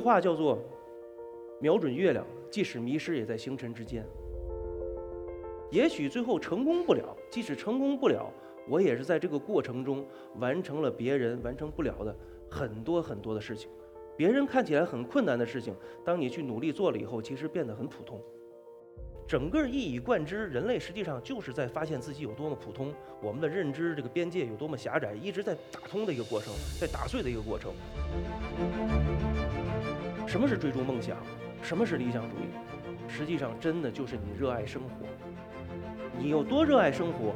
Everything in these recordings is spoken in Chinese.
话叫做“瞄准月亮，即使迷失也在星辰之间”。也许最后成功不了，即使成功不了，我也是在这个过程中完成了别人完成不了的很多很多的事情。别人看起来很困难的事情，当你去努力做了以后，其实变得很普通。整个一以贯之，人类实际上就是在发现自己有多么普通，我们的认知这个边界有多么狭窄，一直在打通的一个过程，在打碎的一个过程。什么是追逐梦想？什么是理想主义？实际上，真的就是你热爱生活。你有多热爱生活，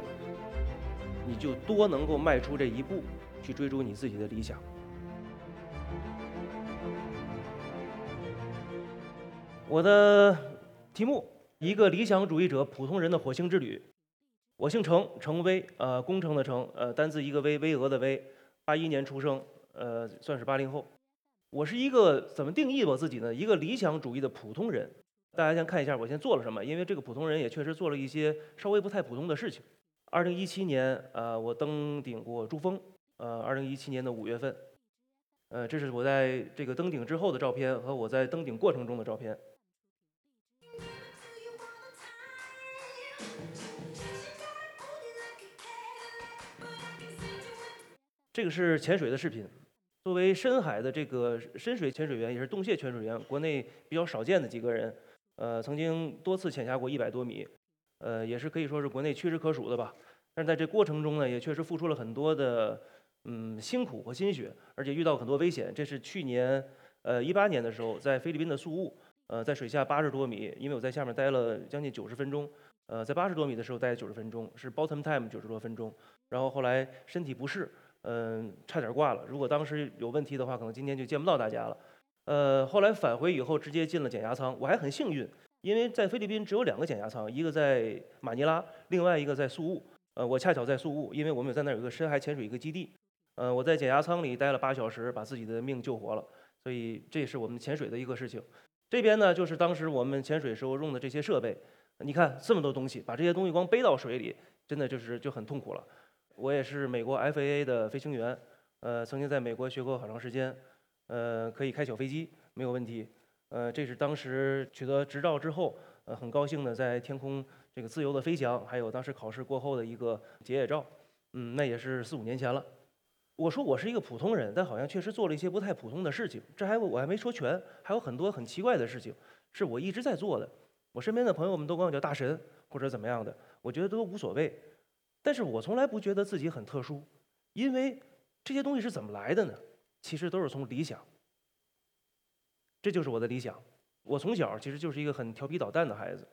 你就多能够迈出这一步，去追逐你自己的理想。我的题目。一个理想主义者普通人的火星之旅。我姓程，程威，呃，工程的程，呃，单字一个巍，巍峨的巍。八一年出生，呃，算是八零后。我是一个怎么定义我自己呢？一个理想主义的普通人。大家先看一下我先做了什么，因为这个普通人也确实做了一些稍微不太普通的事情。二零一七年，呃，我登顶过珠峰，呃，二零一七年的五月份，呃，这是我在这个登顶之后的照片和我在登顶过程中的照片。这个是潜水的视频。作为深海的这个深水潜水员，也是洞穴潜水员，国内比较少见的几个人。呃，曾经多次潜下过一百多米，呃，也是可以说是国内屈指可数的吧。但是在这过程中呢，也确实付出了很多的嗯辛苦和心血，而且遇到很多危险。这是去年呃一八年的时候，在菲律宾的宿务，呃，在水下八十多米，因为我在下面待了将近九十分钟，呃，在八十多米的时候待九十分钟，是 bottom time 九十多分钟，然后后来身体不适。嗯，差点挂了。如果当时有问题的话，可能今天就见不到大家了。呃，后来返回以后，直接进了减压舱。我还很幸运，因为在菲律宾只有两个减压舱，一个在马尼拉，另外一个在宿务。呃，我恰巧在宿务，因为我们有在那儿有个深海潜水一个基地。呃，我在减压舱里待了八小时，把自己的命救活了。所以这也是我们潜水的一个事情。这边呢，就是当时我们潜水时候用的这些设备。你看这么多东西，把这些东西光背到水里，真的就是就很痛苦了。我也是美国 FAA 的飞行员，呃，曾经在美国学过好长时间，呃，可以开小飞机没有问题，呃，这是当时取得执照之后，呃，很高兴的在天空这个自由的飞翔，还有当时考试过后的一个结业照，嗯，那也是四五年前了。我说我是一个普通人，但好像确实做了一些不太普通的事情，这还我还没说全，还有很多很奇怪的事情是我一直在做的。我身边的朋友们都管我叫大神或者怎么样的，我觉得都无所谓。但是我从来不觉得自己很特殊，因为这些东西是怎么来的呢？其实都是从理想。这就是我的理想。我从小其实就是一个很调皮捣蛋的孩子，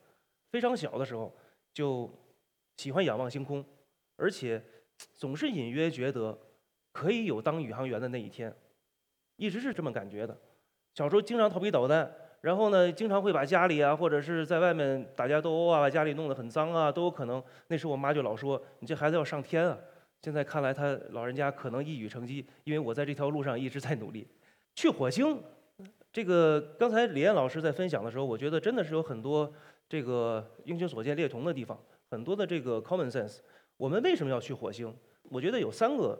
非常小的时候就喜欢仰望星空，而且总是隐约觉得可以有当宇航员的那一天，一直是这么感觉的。小时候经常调皮捣蛋。然后呢，经常会把家里啊，或者是在外面打架斗殴啊，把家里弄得很脏啊，都有可能。那时候我妈就老说：“你这孩子要上天啊！”现在看来，他老人家可能一语成机，因为我在这条路上一直在努力。去火星，这个刚才李艳老师在分享的时候，我觉得真的是有很多这个英雄所见略同的地方，很多的这个 common sense。我们为什么要去火星？我觉得有三个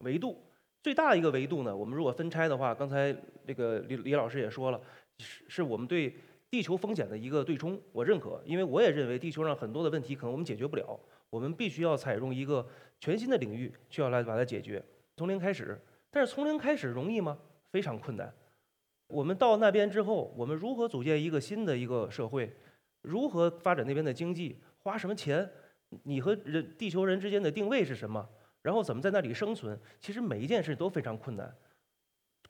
维度。最大一个维度呢，我们如果分拆的话，刚才这个李李老师也说了。是是我们对地球风险的一个对冲，我认可，因为我也认为地球上很多的问题可能我们解决不了，我们必须要采用一个全新的领域，需要来把它解决，从零开始。但是从零开始容易吗？非常困难。我们到那边之后，我们如何组建一个新的一个社会？如何发展那边的经济？花什么钱？你和人地球人之间的定位是什么？然后怎么在那里生存？其实每一件事都非常困难。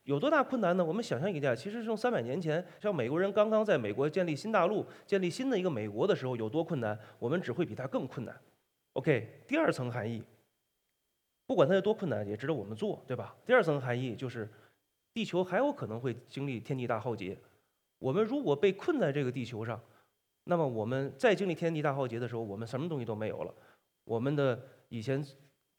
有多大困难呢？我们想象一下，其实从三百年前，像美国人刚刚在美国建立新大陆、建立新的一个美国的时候，有多困难，我们只会比他更困难。OK，第二层含义，不管它有多困难，也值得我们做，对吧？第二层含义就是，地球还有可能会经历天地大浩劫。我们如果被困在这个地球上，那么我们再经历天地大浩劫的时候，我们什么东西都没有了。我们的以前。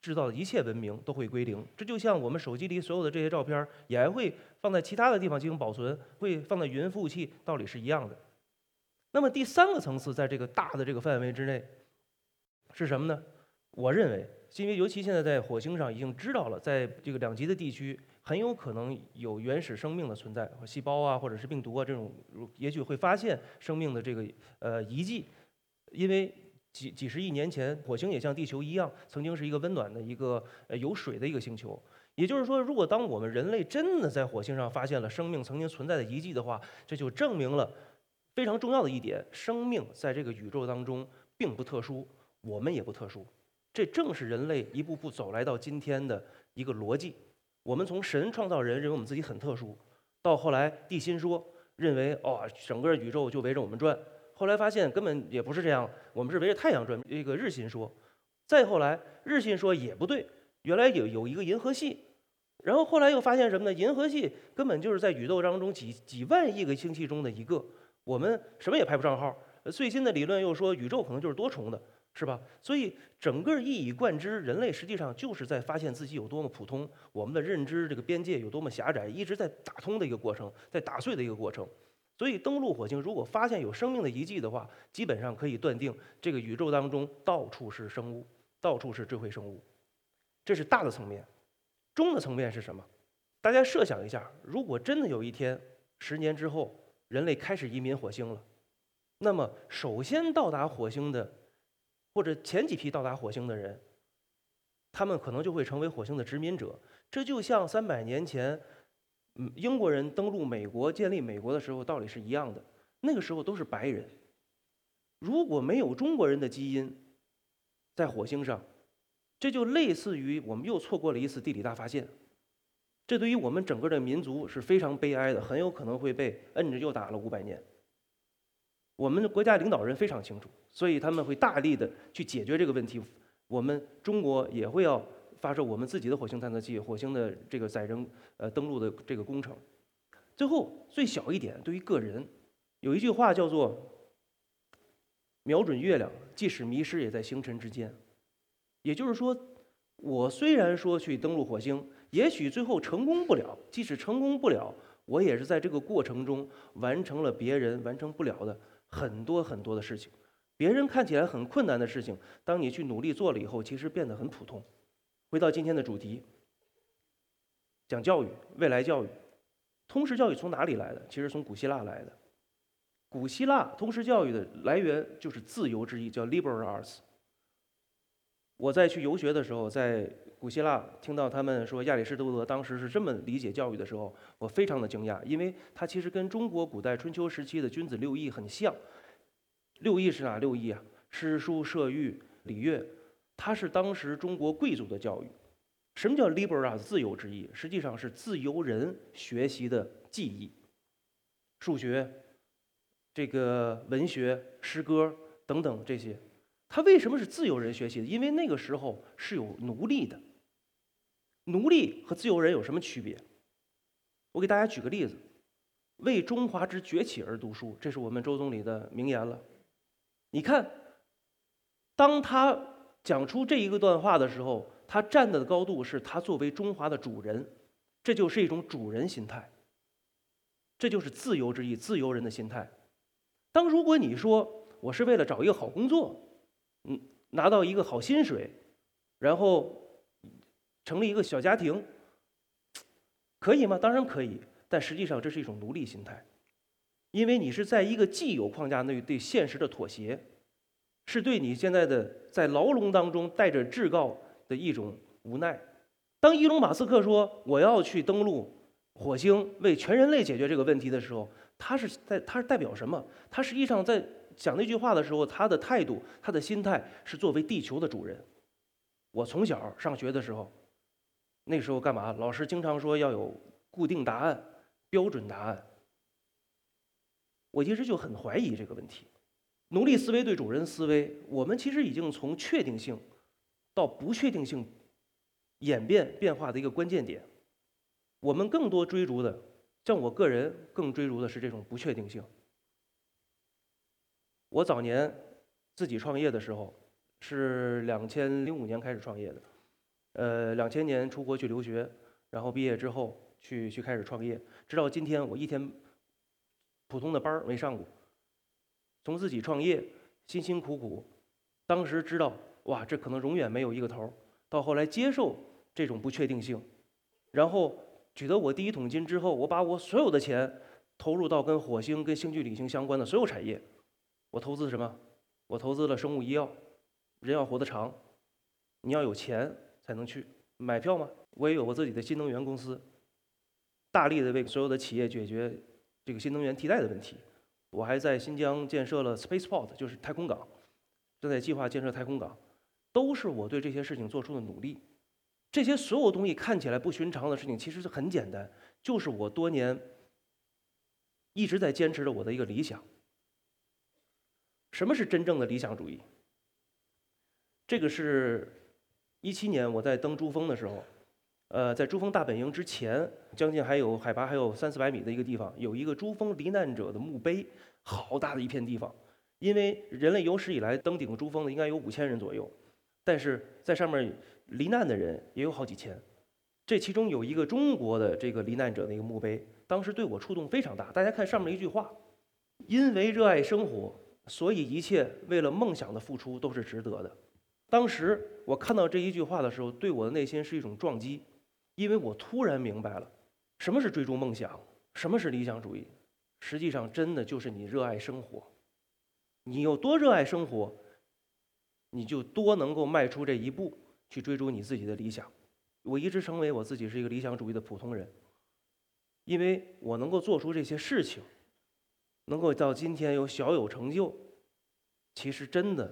制造的一切文明都会归零，这就像我们手机里所有的这些照片也还会放在其他的地方进行保存，会放在云服务器，道理是一样的。那么第三个层次，在这个大的这个范围之内，是什么呢？我认为，因为尤其现在在火星上已经知道了，在这个两极的地区很有可能有原始生命的存在，细胞啊，或者是病毒啊这种，也许会发现生命的这个呃遗迹，因为几几十亿年前，火星也像地球一样，曾经是一个温暖的一个呃有水的一个星球。也就是说，如果当我们人类真的在火星上发现了生命曾经存在的遗迹的话，这就证明了非常重要的一点：生命在这个宇宙当中并不特殊，我们也不特殊。这正是人类一步步走来到今天的一个逻辑。我们从神创造人，认为我们自己很特殊，到后来地心说，认为哦，整个宇宙就围着我们转。后来发现根本也不是这样，我们是围着太阳转。这个日心说，再后来日心说也不对，原来有有一个银河系。然后后来又发现什么呢？银河系根本就是在宇宙当中几几万亿个星系中的一个，我们什么也排不上号。最新的理论又说宇宙可能就是多重的。是吧？所以整个一以贯之，人类实际上就是在发现自己有多么普通，我们的认知这个边界有多么狭窄，一直在打通的一个过程，在打碎的一个过程。所以登陆火星，如果发现有生命的遗迹的话，基本上可以断定这个宇宙当中到处是生物，到处是智慧生物。这是大的层面，中的层面是什么？大家设想一下，如果真的有一天，十年之后，人类开始移民火星了，那么首先到达火星的。或者前几批到达火星的人，他们可能就会成为火星的殖民者。这就像三百年前，嗯，英国人登陆美国、建立美国的时候道理是一样的。那个时候都是白人。如果没有中国人的基因在火星上，这就类似于我们又错过了一次地理大发现。这对于我们整个的民族是非常悲哀的，很有可能会被摁着又打了五百年。我们的国家领导人非常清楚。所以他们会大力的去解决这个问题。我们中国也会要发射我们自己的火星探测器、火星的这个载人呃登陆的这个工程。最后最小一点，对于个人，有一句话叫做“瞄准月亮，即使迷失也在星辰之间”。也就是说，我虽然说去登陆火星，也许最后成功不了，即使成功不了，我也是在这个过程中完成了别人完成不了的很多很多的事情。别人看起来很困难的事情，当你去努力做了以后，其实变得很普通。回到今天的主题，讲教育，未来教育，通识教育从哪里来的？其实从古希腊来的。古希腊通识教育的来源就是自由之意，叫 liberal arts。我在去游学的时候，在古希腊听到他们说亚里士多德当时是这么理解教育的时候，我非常的惊讶，因为他其实跟中国古代春秋时期的君子六艺很像。六艺是哪六艺啊？诗书射御礼乐，它是当时中国贵族的教育。什么叫 liberal 自由之意？实际上是自由人学习的技艺，数学、这个文学、诗歌等等这些。它为什么是自由人学习的？因为那个时候是有奴隶的。奴隶和自由人有什么区别？我给大家举个例子：为中华之崛起而读书，这是我们周总理的名言了。你看，当他讲出这一个段话的时候，他站的高度是他作为中华的主人，这就是一种主人心态。这就是自由之意，自由人的心态。当如果你说我是为了找一个好工作，嗯，拿到一个好薪水，然后成立一个小家庭，可以吗？当然可以，但实际上这是一种奴隶心态。因为你是在一个既有框架内对现实的妥协，是对你现在的在牢笼当中带着至高的一种无奈。当伊隆马斯克说我要去登陆火星，为全人类解决这个问题的时候，他是在他是代表什么？他实际上在讲那句话的时候，他的态度、他的心态是作为地球的主人。我从小上学的时候，那时候干嘛？老师经常说要有固定答案、标准答案。我其实就很怀疑这个问题，奴隶思维对主人思维，我们其实已经从确定性到不确定性演变变化的一个关键点。我们更多追逐的，像我个人更追逐的是这种不确定性。我早年自己创业的时候是两千零五年开始创业的，呃，两千年出国去留学，然后毕业之后去去开始创业，直到今天我一天。普通的班儿没上过，从自己创业辛辛苦苦，当时知道哇，这可能永远没有一个头儿。到后来接受这种不确定性，然后取得我第一桶金之后，我把我所有的钱投入到跟火星、跟星际旅行相关的所有产业。我投资什么？我投资了生物医药。人要活得长，你要有钱才能去买票吗？我也有我自己的新能源公司，大力的为所有的企业解决这个新能源替代的问题。我还在新疆建设了 spaceport，就是太空港，正在计划建设太空港，都是我对这些事情做出的努力。这些所有东西看起来不寻常的事情，其实是很简单，就是我多年一直在坚持着我的一个理想。什么是真正的理想主义？这个是一七年我在登珠峰的时候，呃，在珠峰大本营之前，将近还有海拔还有三四百米的一个地方，有一个珠峰罹难者的墓碑，好大的一片地方。因为人类有史以来登顶珠峰的应该有五千人左右，但是在上面。罹难的人也有好几千，这其中有一个中国的这个罹难者的一个墓碑，当时对我触动非常大。大家看上面一句话：“因为热爱生活，所以一切为了梦想的付出都是值得的。”当时我看到这一句话的时候，对我的内心是一种撞击，因为我突然明白了什么是追逐梦想，什么是理想主义。实际上，真的就是你热爱生活，你有多热爱生活，你就多能够迈出这一步。去追逐你自己的理想，我一直成为我自己是一个理想主义的普通人，因为我能够做出这些事情，能够到今天有小有成就，其实真的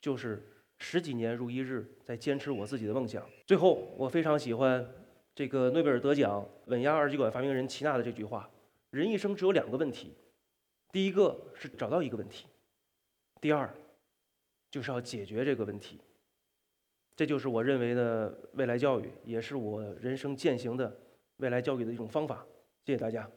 就是十几年如一日在坚持我自己的梦想。最后，我非常喜欢这个诺贝尔得奖稳压二极管发明人齐娜的这句话：人一生只有两个问题，第一个是找到一个问题，第二就是要解决这个问题。这就是我认为的未来教育，也是我人生践行的未来教育的一种方法。谢谢大家。